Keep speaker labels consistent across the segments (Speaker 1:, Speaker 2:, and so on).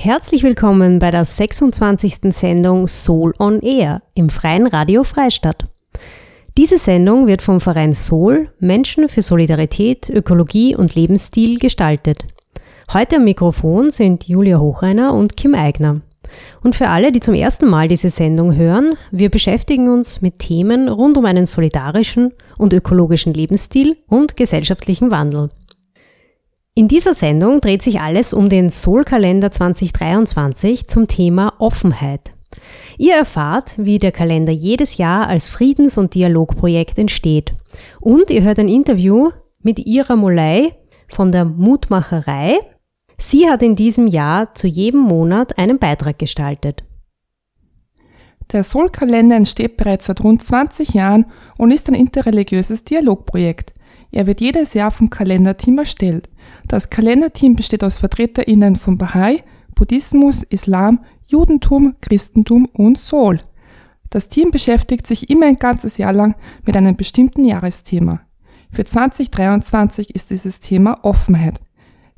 Speaker 1: Herzlich willkommen bei der 26. Sendung Soul on Air im Freien Radio Freistadt. Diese Sendung wird vom Verein Sol Menschen für Solidarität, Ökologie und Lebensstil gestaltet. Heute am Mikrofon sind Julia Hochreiner und Kim Eigner. Und für alle, die zum ersten Mal diese Sendung hören, wir beschäftigen uns mit Themen rund um einen solidarischen und ökologischen Lebensstil und gesellschaftlichen Wandel. In dieser Sendung dreht sich alles um den Sol-Kalender 2023 zum Thema Offenheit. Ihr erfahrt, wie der Kalender jedes Jahr als Friedens- und Dialogprojekt entsteht. Und ihr hört ein Interview mit Ira Molei von der Mutmacherei. Sie hat in diesem Jahr zu jedem Monat einen Beitrag gestaltet.
Speaker 2: Der Sol-Kalender entsteht bereits seit rund 20 Jahren und ist ein interreligiöses Dialogprojekt. Er wird jedes Jahr vom Kalenderteam erstellt. Das Kalenderteam besteht aus VertreterInnen von Bahai, Buddhismus, Islam, Judentum, Christentum und Soul. Das Team beschäftigt sich immer ein ganzes Jahr lang mit einem bestimmten Jahresthema. Für 2023 ist dieses Thema Offenheit.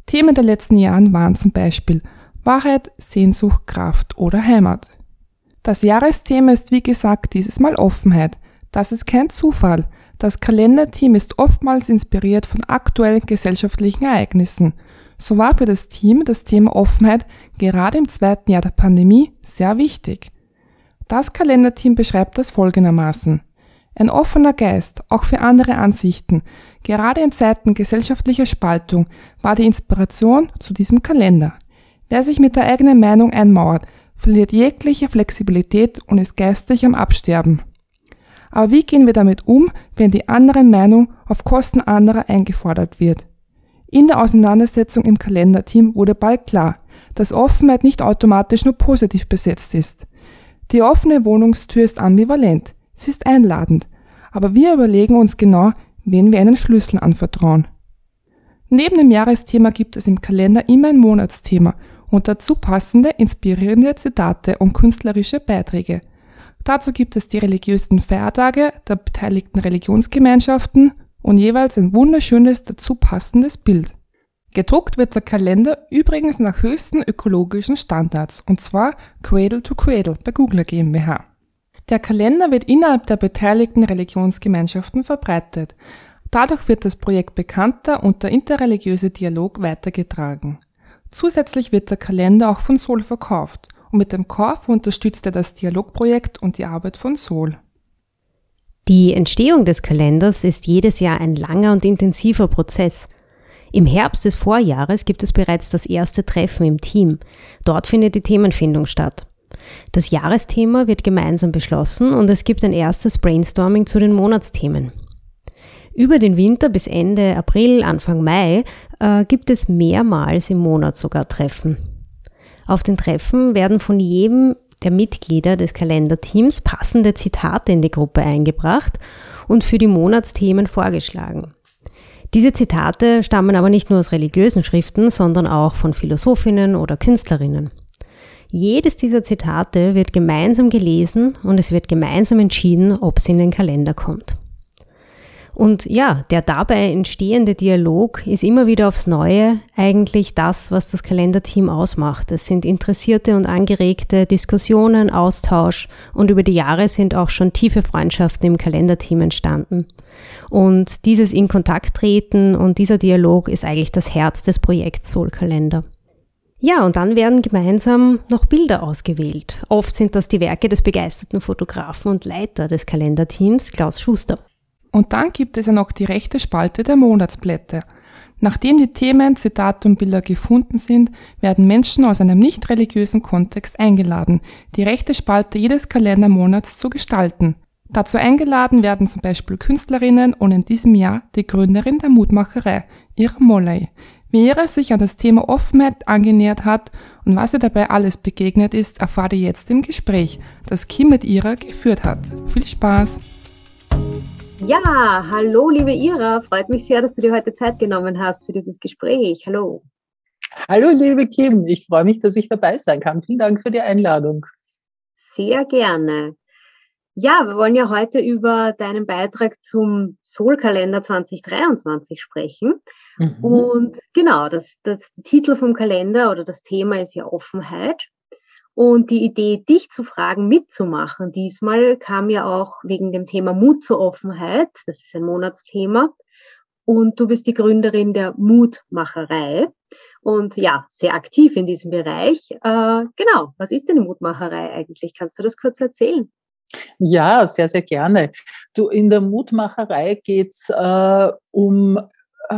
Speaker 2: Themen der letzten Jahren waren zum Beispiel Wahrheit, Sehnsucht, Kraft oder Heimat. Das Jahresthema ist wie gesagt dieses Mal Offenheit. Das ist kein Zufall. Das Kalenderteam ist oftmals inspiriert von aktuellen gesellschaftlichen Ereignissen – so war für das Team das Thema Offenheit gerade im zweiten Jahr der Pandemie sehr wichtig. Das Kalenderteam beschreibt das folgendermaßen. Ein offener Geist, auch für andere Ansichten, gerade in Zeiten gesellschaftlicher Spaltung, war die Inspiration zu diesem Kalender. Wer sich mit der eigenen Meinung einmauert, verliert jegliche Flexibilität und ist geistig am Absterben. Aber wie gehen wir damit um, wenn die andere Meinung auf Kosten anderer eingefordert wird? In der Auseinandersetzung im Kalenderteam wurde bald klar, dass Offenheit nicht automatisch nur positiv besetzt ist. Die offene Wohnungstür ist ambivalent, sie ist einladend, aber wir überlegen uns genau, wen wir einen Schlüssel anvertrauen. Neben dem Jahresthema gibt es im Kalender immer ein Monatsthema und dazu passende, inspirierende Zitate und künstlerische Beiträge. Dazu gibt es die religiösen Feiertage der beteiligten Religionsgemeinschaften und jeweils ein wunderschönes dazu passendes Bild. Gedruckt wird der Kalender übrigens nach höchsten ökologischen Standards und zwar Cradle to Cradle bei Google GmbH. Der Kalender wird innerhalb der beteiligten Religionsgemeinschaften verbreitet. Dadurch wird das Projekt bekannter und der interreligiöse Dialog weitergetragen. Zusätzlich wird der Kalender auch von Sol verkauft und mit dem Kauf unterstützt er das Dialogprojekt und die Arbeit von Sol.
Speaker 1: Die Entstehung des Kalenders ist jedes Jahr ein langer und intensiver Prozess. Im Herbst des Vorjahres gibt es bereits das erste Treffen im Team. Dort findet die Themenfindung statt. Das Jahresthema wird gemeinsam beschlossen und es gibt ein erstes Brainstorming zu den Monatsthemen. Über den Winter bis Ende April, Anfang Mai äh, gibt es mehrmals im Monat sogar Treffen. Auf den Treffen werden von jedem der Mitglieder des Kalenderteams passende Zitate in die Gruppe eingebracht und für die Monatsthemen vorgeschlagen. Diese Zitate stammen aber nicht nur aus religiösen Schriften, sondern auch von Philosophinnen oder Künstlerinnen. Jedes dieser Zitate wird gemeinsam gelesen und es wird gemeinsam entschieden, ob es in den Kalender kommt. Und ja, der dabei entstehende Dialog ist immer wieder aufs Neue eigentlich das, was das Kalenderteam ausmacht. Es sind interessierte und angeregte Diskussionen, Austausch und über die Jahre sind auch schon tiefe Freundschaften im Kalenderteam entstanden. Und dieses in Kontakt treten und dieser Dialog ist eigentlich das Herz des Projekts Soul Kalender. Ja, und dann werden gemeinsam noch Bilder ausgewählt. Oft sind das die Werke des begeisterten Fotografen und Leiter des Kalenderteams, Klaus Schuster.
Speaker 2: Und dann gibt es ja noch die rechte Spalte der Monatsblätter. Nachdem die Themen, Zitate und Bilder gefunden sind, werden Menschen aus einem nicht religiösen Kontext eingeladen, die rechte Spalte jedes Kalendermonats zu gestalten. Dazu eingeladen werden zum Beispiel Künstlerinnen und in diesem Jahr die Gründerin der Mutmacherei, Ira Molley. Wie Ira sich an das Thema Offenheit angenähert hat und was ihr dabei alles begegnet ist, erfahrt ihr jetzt im Gespräch, das Kim mit Ira geführt hat. Viel Spaß!
Speaker 3: Ja, hallo liebe Ira, freut mich sehr, dass du dir heute Zeit genommen hast für dieses Gespräch. Hallo.
Speaker 4: Hallo liebe Kim, ich freue mich, dass ich dabei sein kann. Vielen Dank für die Einladung.
Speaker 3: Sehr gerne. Ja, wir wollen ja heute über deinen Beitrag zum Soul-Kalender 2023 sprechen. Mhm. Und genau, das, das Titel vom Kalender oder das Thema ist ja Offenheit. Und die Idee, dich zu fragen, mitzumachen, diesmal kam ja auch wegen dem Thema Mut zur Offenheit. Das ist ein Monatsthema. Und du bist die Gründerin der Mutmacherei und ja, sehr aktiv in diesem Bereich. Äh, genau, was ist denn die Mutmacherei eigentlich? Kannst du das kurz erzählen?
Speaker 4: Ja, sehr, sehr gerne. Du, in der Mutmacherei geht's äh, um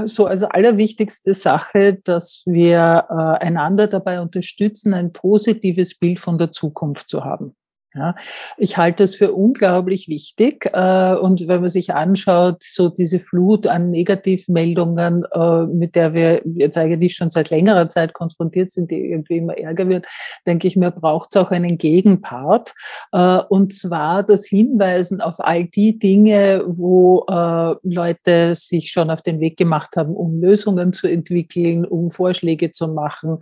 Speaker 4: so als allerwichtigste Sache, dass wir äh, einander dabei unterstützen, ein positives Bild von der Zukunft zu haben. Ja, ich halte es für unglaublich wichtig. Äh, und wenn man sich anschaut, so diese Flut an Negativmeldungen, äh, mit der wir jetzt eigentlich schon seit längerer Zeit konfrontiert sind, die irgendwie immer ärger wird, denke ich mir, braucht es auch einen Gegenpart. Äh, und zwar das Hinweisen auf all die Dinge, wo äh, Leute sich schon auf den Weg gemacht haben, um Lösungen zu entwickeln, um Vorschläge zu machen,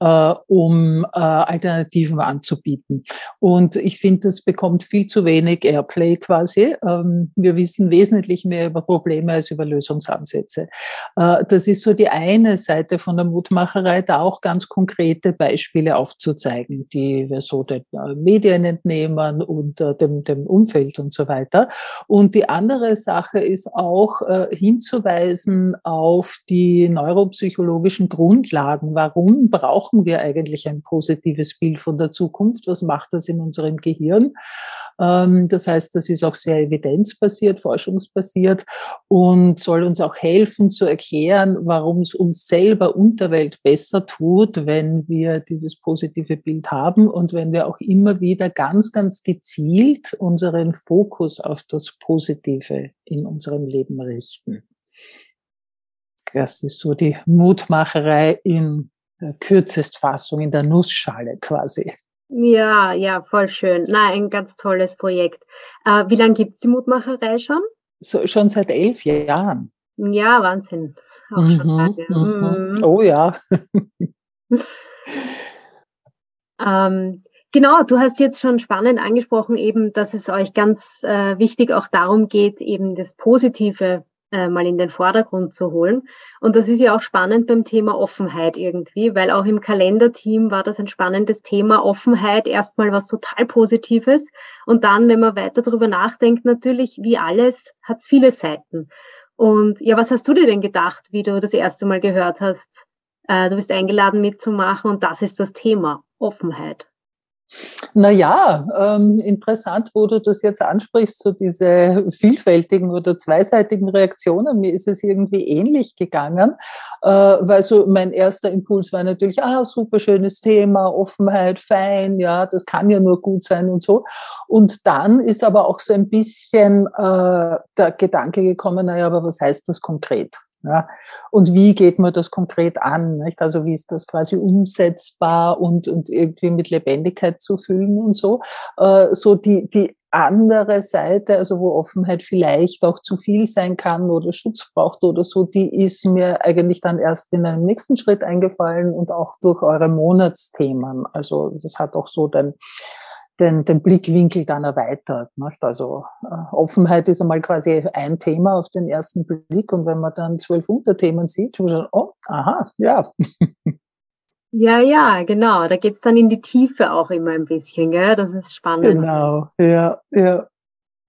Speaker 4: äh, um äh, Alternativen anzubieten. Und ich finde, das bekommt viel zu wenig Airplay quasi. Ähm, wir wissen wesentlich mehr über Probleme als über Lösungsansätze. Äh, das ist so die eine Seite von der Mutmacherei, da auch ganz konkrete Beispiele aufzuzeigen, die wir so den äh, Medien entnehmen und äh, dem, dem Umfeld und so weiter. Und die andere Sache ist auch hinzuweisen auf die neuropsychologischen Grundlagen. Warum brauchen wir eigentlich ein positives Bild von der Zukunft? Was macht das in Gehirn. Ähm, das heißt, das ist auch sehr evidenzbasiert, forschungsbasiert und soll uns auch helfen zu erklären, warum es uns selber und der Welt besser tut, wenn wir dieses positive Bild haben und wenn wir auch immer wieder ganz, ganz gezielt unseren Fokus auf das Positive in unserem Leben richten. Das ist so die Mutmacherei in Kürzestfassung, in der Nussschale quasi.
Speaker 3: Ja, ja, voll schön. Na, ein ganz tolles Projekt. Äh, wie lange gibt es die Mutmacherei schon?
Speaker 4: So, schon seit elf Jahren.
Speaker 3: Ja, Wahnsinn. Auch mhm, schon lange.
Speaker 4: Mhm. Mhm. Oh ja.
Speaker 3: ähm, genau, du hast jetzt schon spannend angesprochen, eben, dass es euch ganz äh, wichtig auch darum geht, eben das Positive äh, mal in den Vordergrund zu holen. Und das ist ja auch spannend beim Thema Offenheit irgendwie, weil auch im Kalenderteam war das ein spannendes Thema Offenheit, erstmal was total Positives. Und dann, wenn man weiter darüber nachdenkt, natürlich, wie alles, hat es viele Seiten. Und ja, was hast du dir denn gedacht, wie du das erste Mal gehört hast? Äh, du bist eingeladen mitzumachen und das ist das Thema Offenheit.
Speaker 4: Naja, ähm, interessant, wo du das jetzt ansprichst, so diese vielfältigen oder zweiseitigen Reaktionen. Mir ist es irgendwie ähnlich gegangen, äh, weil so mein erster Impuls war natürlich, ah, super schönes Thema, Offenheit, fein, ja, das kann ja nur gut sein und so. Und dann ist aber auch so ein bisschen äh, der Gedanke gekommen, naja, aber was heißt das konkret? Ja, und wie geht man das konkret an? Nicht? Also wie ist das quasi umsetzbar und, und irgendwie mit Lebendigkeit zu füllen und so? Äh, so die, die andere Seite, also wo Offenheit vielleicht auch zu viel sein kann oder Schutz braucht oder so, die ist mir eigentlich dann erst in einem nächsten Schritt eingefallen und auch durch eure Monatsthemen. Also das hat auch so den, den, den Blickwinkel dann erweitert. Nicht? Also äh, Offenheit ist einmal quasi ein Thema auf den ersten Blick und wenn man dann zwölf Unterthemen sieht, man dann, oh, aha, ja.
Speaker 3: Ja, ja, genau. Da geht's dann in die Tiefe auch immer ein bisschen, gell? Das ist spannend.
Speaker 4: Genau, ja, ja.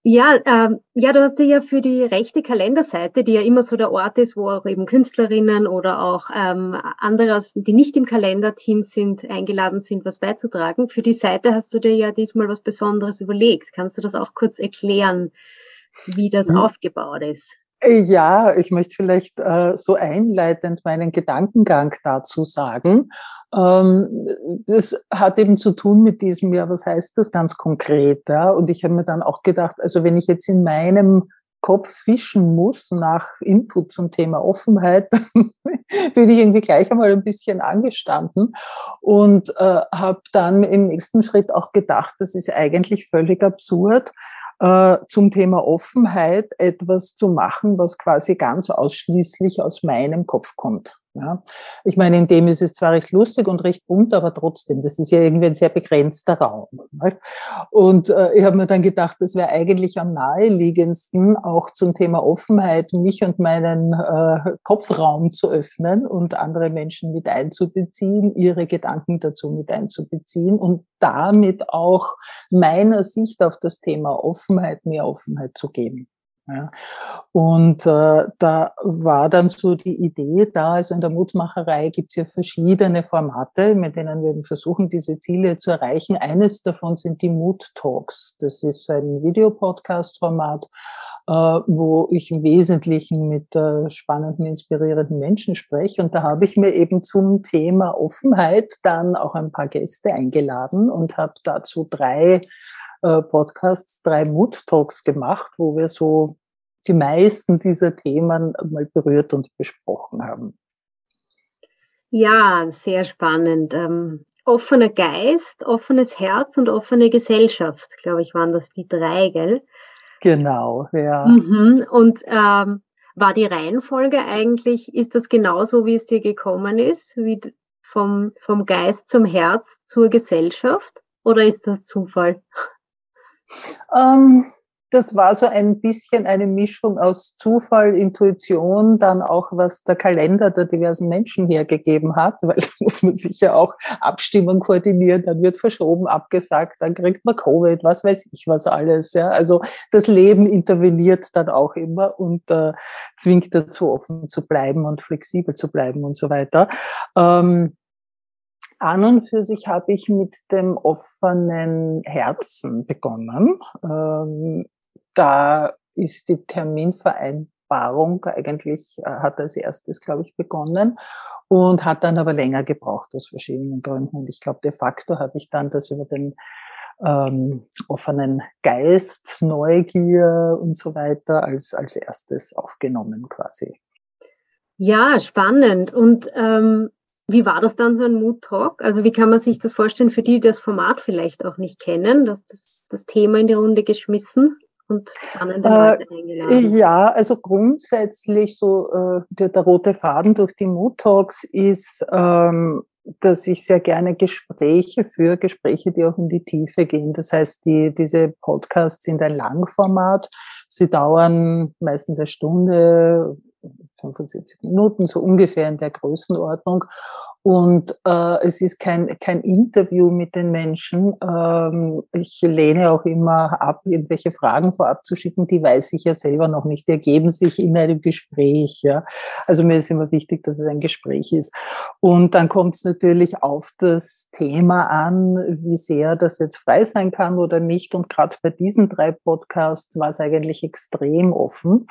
Speaker 3: Ja, ähm, ja, du hast dir ja für die rechte Kalenderseite, die ja immer so der Ort ist, wo auch eben Künstlerinnen oder auch ähm, andere, die nicht im Kalenderteam sind, eingeladen sind, was beizutragen. Für die Seite hast du dir ja diesmal was Besonderes überlegt. Kannst du das auch kurz erklären, wie das mhm. aufgebaut ist?
Speaker 4: Ja, ich möchte vielleicht äh, so einleitend meinen Gedankengang dazu sagen. Ähm, das hat eben zu tun mit diesem, ja, was heißt das ganz konkret? Ja? Und ich habe mir dann auch gedacht, also wenn ich jetzt in meinem Kopf fischen muss nach Input zum Thema Offenheit, bin ich irgendwie gleich einmal ein bisschen angestanden und äh, habe dann im nächsten Schritt auch gedacht, das ist eigentlich völlig absurd, äh, zum Thema Offenheit etwas zu machen, was quasi ganz ausschließlich aus meinem Kopf kommt. Ja. Ich meine, in dem ist es zwar recht lustig und recht bunt, aber trotzdem, das ist ja irgendwie ein sehr begrenzter Raum. Nicht? Und äh, ich habe mir dann gedacht, das wäre eigentlich am naheliegendsten, auch zum Thema Offenheit, mich und meinen äh, Kopfraum zu öffnen und andere Menschen mit einzubeziehen, ihre Gedanken dazu mit einzubeziehen und damit auch meiner Sicht auf das Thema Offenheit mehr Offenheit zu geben. Ja. Und äh, da war dann so die Idee da, also in der Mutmacherei gibt es ja verschiedene Formate, mit denen wir versuchen, diese Ziele zu erreichen. Eines davon sind die Mood Talks. Das ist ein Videopodcast-Format, äh, wo ich im Wesentlichen mit äh, spannenden, inspirierenden Menschen spreche. Und da habe ich mir eben zum Thema Offenheit dann auch ein paar Gäste eingeladen und habe dazu drei äh, Podcasts, drei Mood Talks gemacht, wo wir so die meisten dieser Themen mal berührt und besprochen haben.
Speaker 3: Ja, sehr spannend. Ähm, offener Geist, offenes Herz und offene Gesellschaft, glaube ich, waren das die drei, gell?
Speaker 4: Genau, ja.
Speaker 3: Mhm. Und ähm, war die Reihenfolge eigentlich, ist das genauso, wie es dir gekommen ist, wie vom, vom Geist zum Herz zur Gesellschaft? Oder ist das Zufall?
Speaker 4: Ähm, das war so ein bisschen eine Mischung aus Zufall, Intuition, dann auch was der Kalender der diversen Menschen hergegeben hat, weil da muss man sich ja auch Abstimmung koordinieren, dann wird verschoben, abgesagt, dann kriegt man Covid, was weiß ich was alles. Ja. Also das Leben interveniert dann auch immer und äh, zwingt dazu, offen zu bleiben und flexibel zu bleiben und so weiter. Ähm, an und für sich habe ich mit dem offenen Herzen begonnen. Ähm, da ist die Terminvereinbarung eigentlich, äh, hat als erstes, glaube ich, begonnen und hat dann aber länger gebraucht aus verschiedenen Gründen. Und ich glaube, de facto habe ich dann das über den ähm, offenen Geist, Neugier und so weiter als, als erstes aufgenommen quasi.
Speaker 3: Ja, spannend. Und ähm, wie war das dann so ein Mood Talk? Also wie kann man sich das vorstellen für die, die das Format vielleicht auch nicht kennen, dass das, das Thema in die Runde geschmissen? Und spannende Leute äh, eingeladen?
Speaker 4: Ja, also grundsätzlich so äh, der, der, rote Faden durch die Mood Talks ist, ähm, dass ich sehr gerne Gespräche führe, Gespräche, die auch in die Tiefe gehen. Das heißt, die, diese Podcasts sind ein Langformat. Sie dauern meistens eine Stunde, 75 Minuten, so ungefähr in der Größenordnung. Und äh, es ist kein, kein Interview mit den Menschen. Ähm, ich lehne auch immer ab, irgendwelche Fragen vorab zu schicken, die weiß ich ja selber noch nicht. Die ergeben sich in einem Gespräch. Ja. Also mir ist immer wichtig, dass es ein Gespräch ist. Und dann kommt es natürlich auf das Thema an, wie sehr das jetzt frei sein kann oder nicht. Und gerade bei diesen drei Podcasts war es eigentlich extrem offen.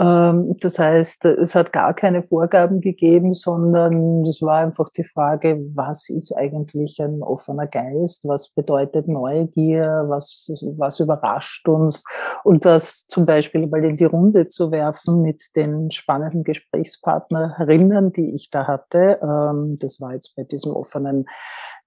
Speaker 4: Ähm, das heißt, es hat gar keine Vorgaben gegeben, sondern es war einfach die Frage, was ist eigentlich ein offener Geist? Was bedeutet Neugier? Was, was überrascht uns? Und das zum Beispiel mal in die Runde zu werfen mit den spannenden Gesprächspartnerinnen, die ich da hatte. Ähm, das war jetzt bei diesem offenen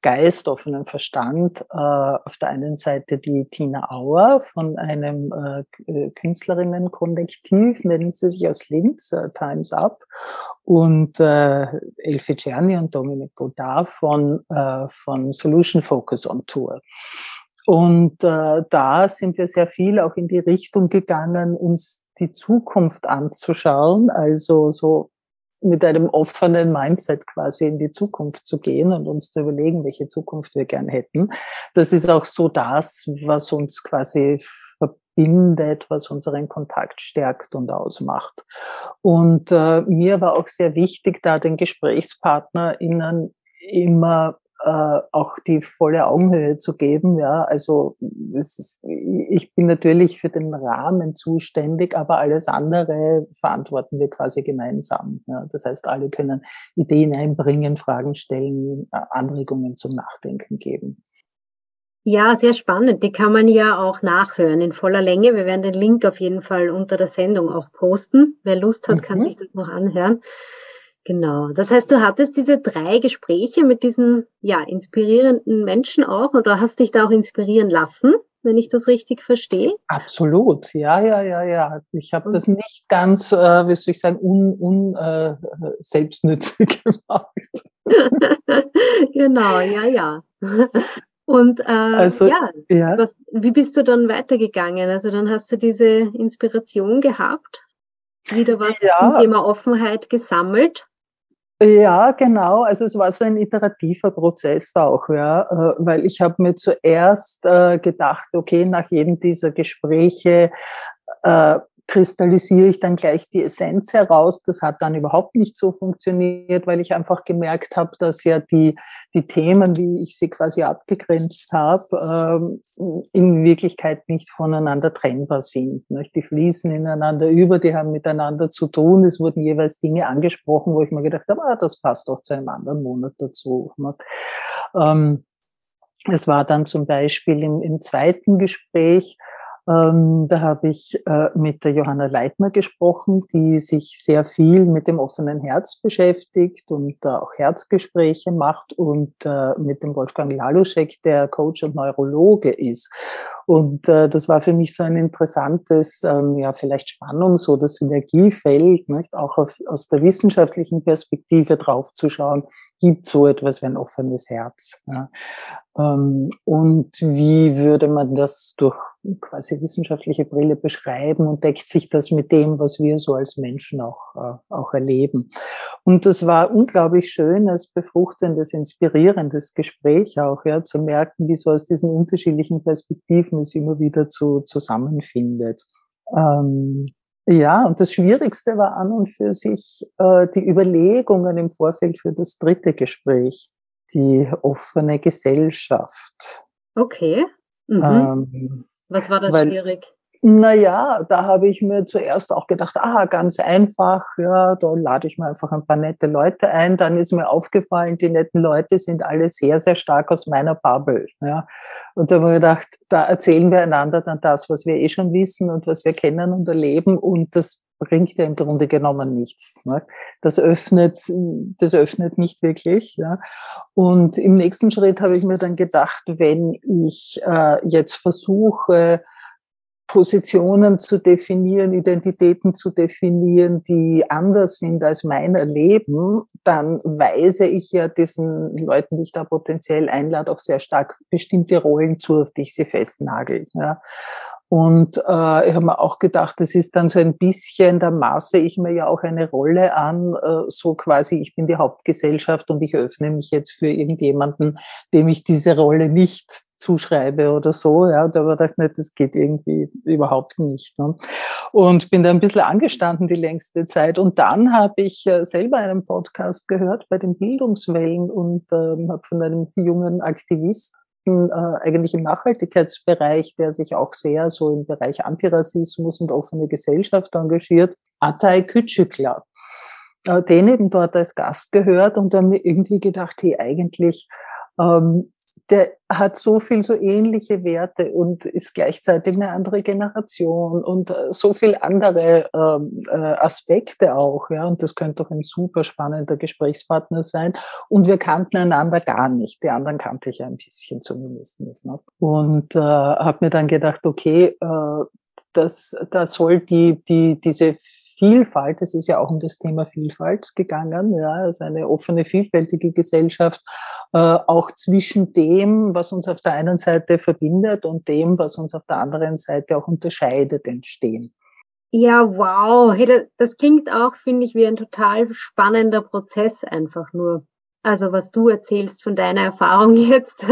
Speaker 4: Geist, offenen Verstand. Äh, auf der einen Seite die Tina Auer von einem äh, äh, Künstlerinnenkollektiv, nennen sie sich aus Linz, Times Up, und Elfie Czerny und Dominic Godard von, von Solution Focus on Tour. Und äh, da sind wir sehr viel auch in die Richtung gegangen, uns die Zukunft anzuschauen, also so mit einem offenen Mindset quasi in die Zukunft zu gehen und uns zu überlegen, welche Zukunft wir gern hätten. Das ist auch so das, was uns quasi verbindet, was unseren Kontakt stärkt und ausmacht. Und äh, mir war auch sehr wichtig, da den GesprächspartnerInnen immer äh, auch die volle Augenhöhe zu geben. Ja, also ist, ich bin natürlich für den Rahmen zuständig, aber alles andere verantworten wir quasi gemeinsam. Ja, das heißt, alle können Ideen einbringen, Fragen stellen, äh, Anregungen zum Nachdenken geben.
Speaker 3: Ja, sehr spannend. Die kann man ja auch nachhören in voller Länge. Wir werden den Link auf jeden Fall unter der Sendung auch posten. Wer Lust hat, kann mhm. sich das noch anhören. Genau. Das heißt, du hattest diese drei Gespräche mit diesen ja, inspirierenden Menschen auch oder hast dich da auch inspirieren lassen, wenn ich das richtig verstehe?
Speaker 4: Absolut, ja, ja, ja, ja. Ich habe das nicht ganz, äh, wie soll ich sagen, un, un äh, selbstnützig gemacht.
Speaker 3: genau, ja, ja. Und äh, also, ja, ja. Was, wie bist du dann weitergegangen? Also dann hast du diese Inspiration gehabt, wieder was ja. zum Thema Offenheit gesammelt.
Speaker 4: Ja, genau. Also es war so ein iterativer Prozess auch, ja, äh, weil ich habe mir zuerst äh, gedacht, okay, nach jedem dieser Gespräche äh, kristallisiere ich dann gleich die Essenz heraus. Das hat dann überhaupt nicht so funktioniert, weil ich einfach gemerkt habe, dass ja die, die Themen, wie ich sie quasi abgegrenzt habe, ähm, in Wirklichkeit nicht voneinander trennbar sind. Die fließen ineinander über, die haben miteinander zu tun. Es wurden jeweils Dinge angesprochen, wo ich mir gedacht habe, ah, das passt doch zu einem anderen Monat dazu. Ähm, es war dann zum Beispiel im, im zweiten Gespräch, ähm, da habe ich äh, mit der Johanna Leitner gesprochen, die sich sehr viel mit dem offenen Herz beschäftigt und äh, auch Herzgespräche macht und äh, mit dem Wolfgang Laluschek, der Coach und Neurologe ist. Und äh, das war für mich so ein interessantes, ähm, ja, vielleicht Spannungs- oder Synergiefeld, nicht? auch aus, aus der wissenschaftlichen Perspektive draufzuschauen, gibt so etwas wie ein offenes Herz. Ja. Ähm, und wie würde man das durch quasi wissenschaftliche Brille beschreiben und deckt sich das mit dem, was wir so als Menschen auch, äh, auch erleben. Und das war unglaublich schönes, befruchtendes, inspirierendes Gespräch auch, ja, zu merken, wie so aus diesen unterschiedlichen Perspektiven es immer wieder zu, zusammenfindet. Ähm, ja, und das Schwierigste war an und für sich äh, die Überlegungen im Vorfeld für das dritte Gespräch die offene Gesellschaft.
Speaker 3: Okay. Mhm. Ähm, Was war das weil, schwierig?
Speaker 4: Naja, da habe ich mir zuerst auch gedacht, ah, ganz einfach, ja, da lade ich mir einfach ein paar nette Leute ein. Dann ist mir aufgefallen, die netten Leute sind alle sehr, sehr stark aus meiner Bubble. Ja. Und da habe ich gedacht, da erzählen wir einander dann das, was wir eh schon wissen und was wir kennen und erleben. Und das bringt ja im Grunde genommen nichts. Ne? Das öffnet, das öffnet nicht wirklich. Ja? Und im nächsten Schritt habe ich mir dann gedacht, wenn ich äh, jetzt versuche, Positionen zu definieren, Identitäten zu definieren, die anders sind als mein Erleben, dann weise ich ja diesen Leuten, die ich da potenziell einlade, auch sehr stark bestimmte Rollen zu, auf die ich sie festnagel. Ja. Und äh, ich habe mir auch gedacht, das ist dann so ein bisschen, da maße ich mir ja auch eine Rolle an, äh, so quasi, ich bin die Hauptgesellschaft und ich öffne mich jetzt für irgendjemanden, dem ich diese Rolle nicht zuschreibe oder so. Ja, da habe ich nicht, das geht irgendwie überhaupt nicht. Ne? Und bin da ein bisschen angestanden die längste Zeit. Und dann habe ich äh, selber einen Podcast gehört bei den Bildungswellen und äh, habe von einem jungen Aktivisten äh, eigentlich im Nachhaltigkeitsbereich, der sich auch sehr so im Bereich Antirassismus und offene Gesellschaft engagiert, Atay Küçükler. Äh, den eben dort als Gast gehört und dann irgendwie gedacht, hey, eigentlich ähm, der hat so viel so ähnliche Werte und ist gleichzeitig eine andere Generation und äh, so viel andere ähm, äh, Aspekte auch, ja. Und das könnte doch ein super spannender Gesprächspartner sein. Und wir kannten einander gar nicht. Die anderen kannte ich ein bisschen zumindest. Ne? Und äh, habe mir dann gedacht, okay, äh, das, da soll die, die, diese Vielfalt, es ist ja auch um das Thema Vielfalt gegangen, ja, also eine offene, vielfältige Gesellschaft, äh, auch zwischen dem, was uns auf der einen Seite verbindet und dem, was uns auf der anderen Seite auch unterscheidet, entstehen.
Speaker 3: Ja, wow. Hey, das, das klingt auch, finde ich, wie ein total spannender Prozess einfach nur. Also was du erzählst von deiner Erfahrung jetzt.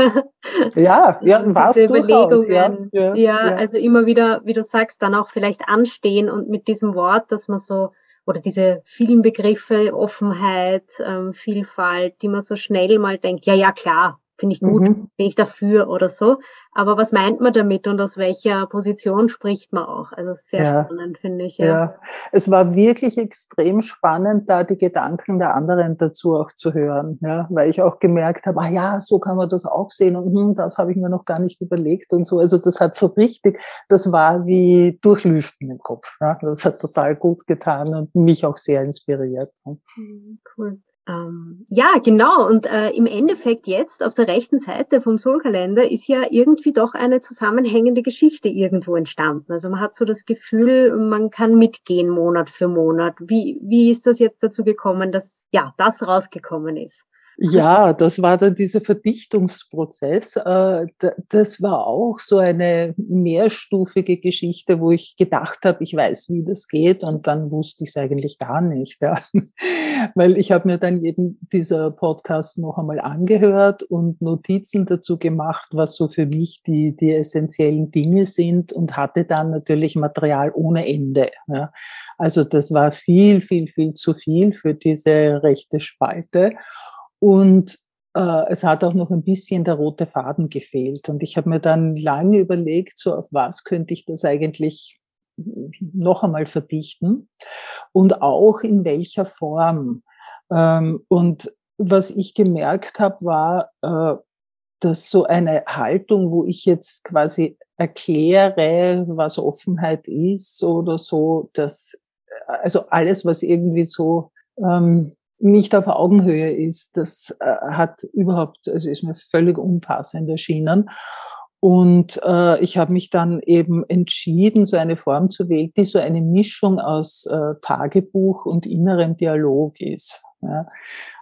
Speaker 4: Ja, ja, was du
Speaker 3: Überlegungen. Ja, ja, ja, also immer wieder, wie du sagst, dann auch vielleicht anstehen und mit diesem Wort, dass man so oder diese vielen Begriffe, Offenheit, ähm, Vielfalt, die man so schnell mal denkt, ja, ja, klar, finde ich gut, mhm. bin ich dafür oder so. Aber was meint man damit und aus welcher Position spricht man auch? Also sehr ja. spannend, finde ich.
Speaker 4: Ja. ja, es war wirklich extrem spannend, da die Gedanken der anderen dazu auch zu hören, ja, weil ich auch gemerkt habe, ah ja, so kann man das auch sehen und hm, das habe ich mir noch gar nicht überlegt und so. Also das hat so richtig, das war wie Durchlüften im Kopf. Ja. Das hat total gut getan und mich auch sehr inspiriert.
Speaker 3: Mhm, cool. Ähm, ja, genau. Und äh, im Endeffekt jetzt auf der rechten Seite vom Soulkalender ist ja irgendwie doch eine zusammenhängende Geschichte irgendwo entstanden. Also man hat so das Gefühl, man kann mitgehen Monat für Monat. Wie, wie ist das jetzt dazu gekommen, dass ja das rausgekommen ist?
Speaker 4: Ja, das war dann dieser Verdichtungsprozess. Äh, das war auch so eine mehrstufige Geschichte, wo ich gedacht habe, ich weiß, wie das geht und dann wusste ich es eigentlich gar nicht. Ja. Weil ich habe mir dann jeden dieser Podcast noch einmal angehört und Notizen dazu gemacht, was so für mich die, die essentiellen Dinge sind und hatte dann natürlich Material ohne Ende. Ja. Also das war viel, viel, viel zu viel für diese rechte Spalte. Und äh, es hat auch noch ein bisschen der rote Faden gefehlt. Und ich habe mir dann lange überlegt, so auf was könnte ich das eigentlich noch einmal verdichten und auch in welcher Form. Ähm, und was ich gemerkt habe, war, äh, dass so eine Haltung, wo ich jetzt quasi erkläre, was Offenheit ist oder so, dass also alles, was irgendwie so ähm, nicht auf Augenhöhe ist. Das äh, hat überhaupt, also ist mir völlig unpassend erschienen. Und äh, ich habe mich dann eben entschieden, so eine Form zu wählen, die so eine Mischung aus äh, Tagebuch und innerem Dialog ist. Ja.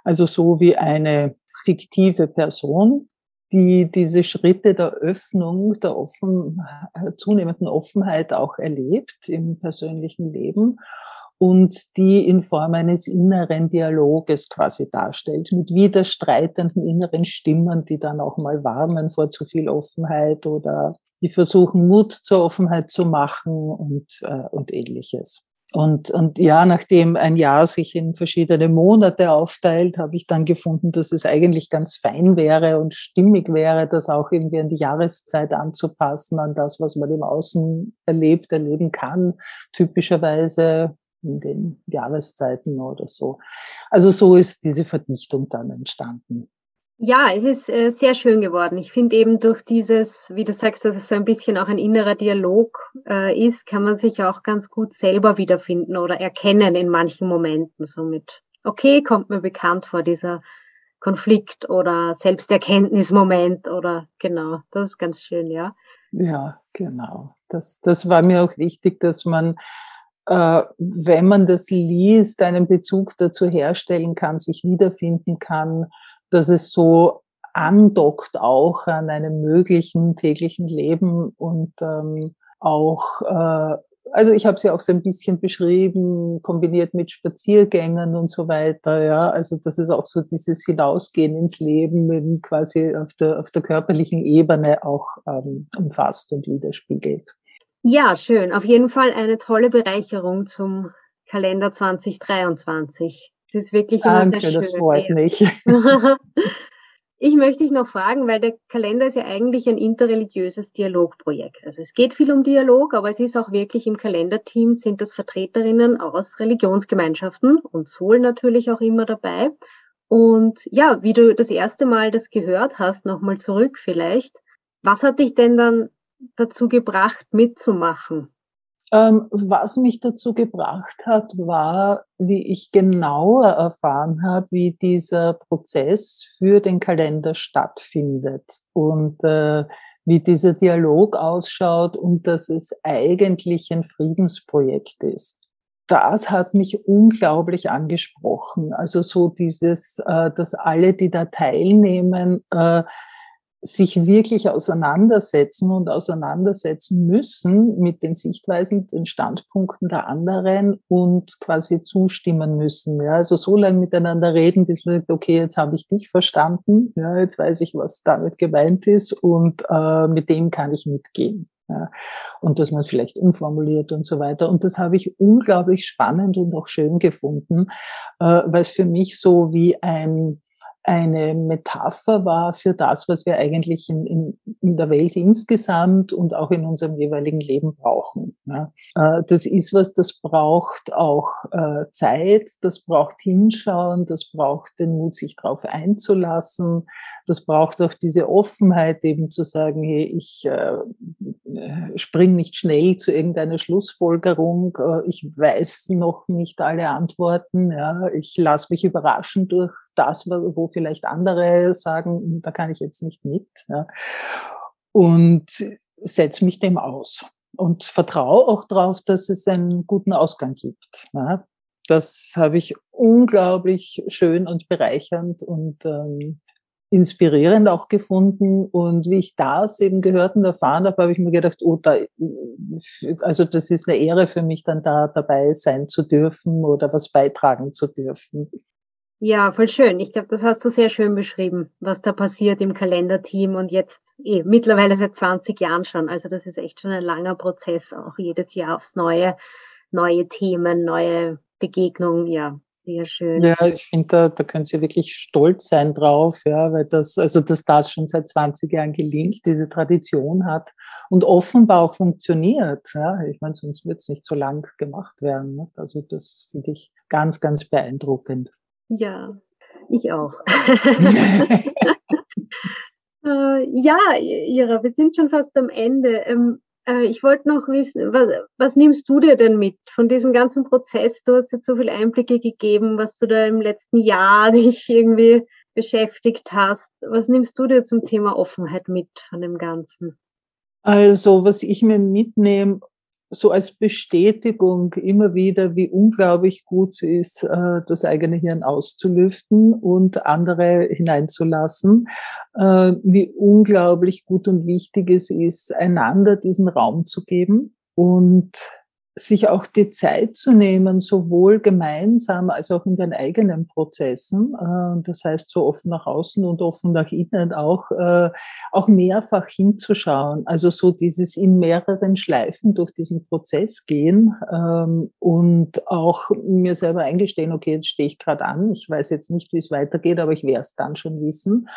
Speaker 4: Also so wie eine fiktive Person, die diese Schritte der Öffnung, der offen, äh, zunehmenden Offenheit auch erlebt im persönlichen Leben und die in Form eines inneren Dialoges quasi darstellt, mit widerstreitenden inneren Stimmen, die dann auch mal warnen vor zu viel Offenheit oder die versuchen, Mut zur Offenheit zu machen und, äh, und ähnliches. Und, und ja, nachdem ein Jahr sich in verschiedene Monate aufteilt, habe ich dann gefunden, dass es eigentlich ganz fein wäre und stimmig wäre, das auch irgendwie an die Jahreszeit anzupassen, an das, was man im Außen erlebt, erleben kann. Typischerweise in den Jahreszeiten oder so. Also so ist diese Verdichtung dann entstanden.
Speaker 3: Ja, es ist äh, sehr schön geworden. Ich finde eben durch dieses, wie du sagst, dass es so ein bisschen auch ein innerer Dialog äh, ist, kann man sich auch ganz gut selber wiederfinden oder erkennen in manchen Momenten. Somit, okay, kommt mir bekannt vor dieser Konflikt oder Selbsterkenntnismoment oder genau, das ist ganz schön, ja.
Speaker 4: Ja, genau. Das, das war mir auch wichtig, dass man wenn man das liest, einen Bezug dazu herstellen kann, sich wiederfinden kann, dass es so andockt auch an einem möglichen täglichen Leben und ähm, auch, äh, also ich habe es ja auch so ein bisschen beschrieben, kombiniert mit Spaziergängen und so weiter, ja, also das ist auch so dieses Hinausgehen ins Leben quasi auf der, auf der körperlichen Ebene auch ähm, umfasst und widerspiegelt.
Speaker 3: Ja, schön. Auf jeden Fall eine tolle Bereicherung zum Kalender 2023. Das ist wirklich
Speaker 4: Danke, schön. das freut mich.
Speaker 3: ich möchte dich noch fragen, weil der Kalender ist ja eigentlich ein interreligiöses Dialogprojekt. Also es geht viel um Dialog, aber es ist auch wirklich im Kalenderteam sind das Vertreterinnen aus Religionsgemeinschaften und Soul natürlich auch immer dabei. Und ja, wie du das erste Mal das gehört hast, nochmal zurück vielleicht. Was hat dich denn dann dazu gebracht, mitzumachen?
Speaker 4: Ähm, was mich dazu gebracht hat, war, wie ich genauer erfahren habe, wie dieser Prozess für den Kalender stattfindet und äh, wie dieser Dialog ausschaut und dass es eigentlich ein Friedensprojekt ist. Das hat mich unglaublich angesprochen. Also so dieses, äh, dass alle, die da teilnehmen, äh, sich wirklich auseinandersetzen und auseinandersetzen müssen mit den Sichtweisen, den Standpunkten der anderen und quasi zustimmen müssen. Ja, also so lange miteinander reden, bis man sagt, okay, jetzt habe ich dich verstanden, ja, jetzt weiß ich, was damit gemeint ist und äh, mit dem kann ich mitgehen. Ja, und dass man vielleicht umformuliert und so weiter. Und das habe ich unglaublich spannend und auch schön gefunden, äh, weil es für mich so wie ein eine Metapher war für das, was wir eigentlich in, in, in der Welt insgesamt und auch in unserem jeweiligen Leben brauchen. Ja. Äh, das ist was, das braucht auch äh, Zeit, das braucht Hinschauen, das braucht den Mut, sich darauf einzulassen, das braucht auch diese Offenheit, eben zu sagen, hey, ich äh, spring nicht schnell zu irgendeiner Schlussfolgerung, äh, ich weiß noch nicht alle Antworten, ja, ich lasse mich überraschen durch das, wo vielleicht andere sagen, da kann ich jetzt nicht mit. Ja. Und setze mich dem aus und vertraue auch darauf, dass es einen guten Ausgang gibt. Ja. Das habe ich unglaublich schön und bereichernd und ähm, inspirierend auch gefunden. Und wie ich das eben gehört und erfahren habe, habe ich mir gedacht, oh, da, also das ist eine Ehre für mich, dann da dabei sein zu dürfen oder was beitragen zu dürfen.
Speaker 3: Ja, voll schön. Ich glaube, das hast du sehr schön beschrieben, was da passiert im Kalenderteam und jetzt eh, mittlerweile seit 20 Jahren schon. Also das ist echt schon ein langer Prozess, auch jedes Jahr aufs Neue, neue Themen, neue Begegnungen. Ja, sehr schön.
Speaker 4: Ja, ich finde, da, da können Sie wirklich stolz sein drauf, ja, weil das, also dass das schon seit 20 Jahren gelingt, diese Tradition hat und offenbar auch funktioniert. Ja. Ich meine, sonst wird es nicht so lang gemacht werden. Ne? Also das finde ich ganz, ganz beeindruckend.
Speaker 3: Ja, ich auch. äh, ja, Ira, wir sind schon fast am Ende. Äh, ich wollte noch wissen, was, was, nimmst du dir denn mit von diesem ganzen Prozess? Du hast jetzt so viele Einblicke gegeben, was du da im letzten Jahr dich irgendwie beschäftigt hast. Was nimmst du dir zum Thema Offenheit mit von dem Ganzen?
Speaker 4: Also, was ich mir mitnehme, so als Bestätigung immer wieder, wie unglaublich gut es ist, äh, das eigene Hirn auszulüften und andere hineinzulassen, äh, wie unglaublich gut und wichtig es ist, einander diesen Raum zu geben und sich auch die Zeit zu nehmen, sowohl gemeinsam als auch in den eigenen Prozessen, äh, das heißt so offen nach außen und offen nach innen auch, äh, auch mehrfach hinzuschauen. Also so dieses in mehreren Schleifen durch diesen Prozess gehen ähm, und auch mir selber eingestehen, okay, jetzt stehe ich gerade an, ich weiß jetzt nicht, wie es weitergeht, aber ich werde es dann schon wissen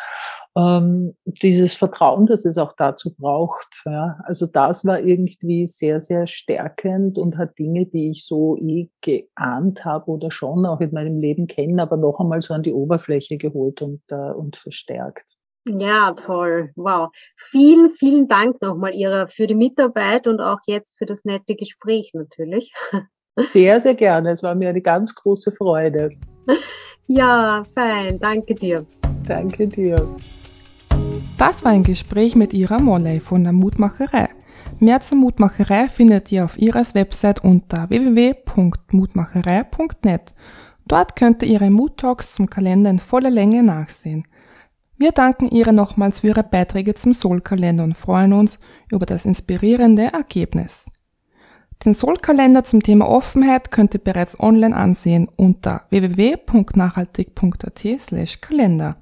Speaker 4: ähm, dieses Vertrauen, das es auch dazu braucht. Ja. Also das war irgendwie sehr, sehr stärkend und hat Dinge, die ich so eh geahnt habe oder schon auch in meinem Leben kenne, aber noch einmal so an die Oberfläche geholt und, äh, und verstärkt.
Speaker 3: Ja, toll. Wow. Vielen, vielen Dank nochmal, Ira, für die Mitarbeit und auch jetzt für das nette Gespräch natürlich.
Speaker 4: Sehr, sehr gerne. Es war mir eine ganz große Freude.
Speaker 3: Ja, fein. Danke dir.
Speaker 4: Danke dir.
Speaker 2: Das war ein Gespräch mit Ira Molley von der Mutmacherei. Mehr zur Mutmacherei findet ihr auf Iras Website unter www.mutmacherei.net. Dort könnt ihr ihre Mood Talks zum Kalender in voller Länge nachsehen. Wir danken Ira nochmals für ihre Beiträge zum Soul-Kalender und freuen uns über das inspirierende Ergebnis. Den Soul-Kalender zum Thema Offenheit könnt ihr bereits online ansehen unter www.nachhaltig.at slash Kalender.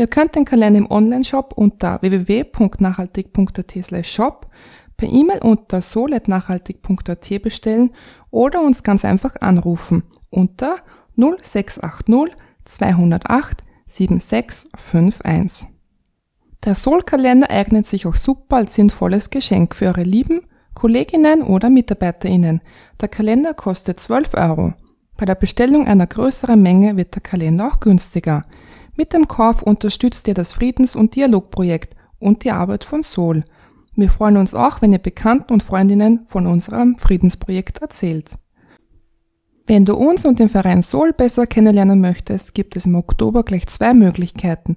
Speaker 2: Ihr könnt den Kalender im Onlineshop unter www.nachhaltig.at shop per E-Mail unter soletnachhaltig.at bestellen oder uns ganz einfach anrufen unter 0680 208 7651. Der Soul-Kalender eignet sich auch super als sinnvolles Geschenk für eure Lieben, Kolleginnen oder MitarbeiterInnen. Der Kalender kostet 12 Euro. Bei der Bestellung einer größeren Menge wird der Kalender auch günstiger. Mit dem Kauf unterstützt ihr das Friedens- und Dialogprojekt und die Arbeit von Sol. Wir freuen uns auch, wenn ihr Bekannten und Freundinnen von unserem Friedensprojekt erzählt. Wenn du uns und den Verein Sol besser kennenlernen möchtest, gibt es im Oktober gleich zwei Möglichkeiten.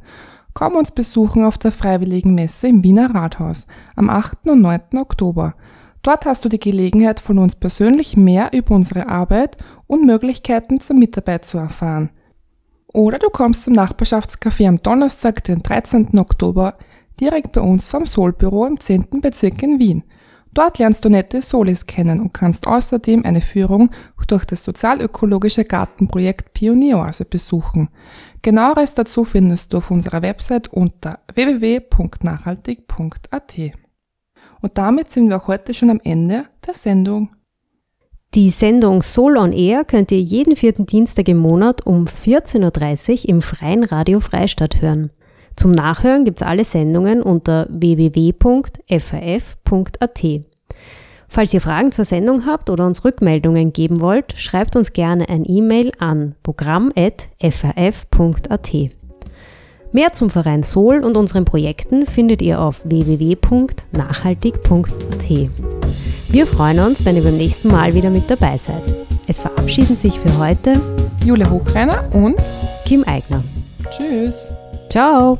Speaker 2: Komm uns besuchen auf der Freiwilligen Messe im Wiener Rathaus am 8. und 9. Oktober. Dort hast du die Gelegenheit, von uns persönlich mehr über unsere Arbeit und Möglichkeiten zur Mitarbeit zu erfahren. Oder du kommst zum Nachbarschaftscafé am Donnerstag, den 13. Oktober, direkt bei uns vom Solbüro im 10. Bezirk in Wien. Dort lernst du nette Solis kennen und kannst außerdem eine Führung durch das sozialökologische Gartenprojekt Pionierase besuchen. Genaueres dazu findest du auf unserer Website unter www.nachhaltig.at. Und damit sind wir auch heute schon am Ende der Sendung.
Speaker 1: Die Sendung Soul on Air könnt ihr jeden vierten Dienstag im Monat um 14.30 Uhr im Freien Radio Freistadt hören. Zum Nachhören gibt's alle Sendungen unter www.faf.at. Falls ihr Fragen zur Sendung habt oder uns Rückmeldungen geben wollt, schreibt uns gerne ein E-Mail an programm.faf.at. Mehr zum Verein Sol und unseren Projekten findet ihr auf www.nachhaltig.at. Wir freuen uns, wenn ihr beim nächsten Mal wieder mit dabei seid. Es verabschieden sich für heute
Speaker 2: Julia Hochreiner und
Speaker 1: Kim Eigner.
Speaker 2: Tschüss.
Speaker 1: Ciao!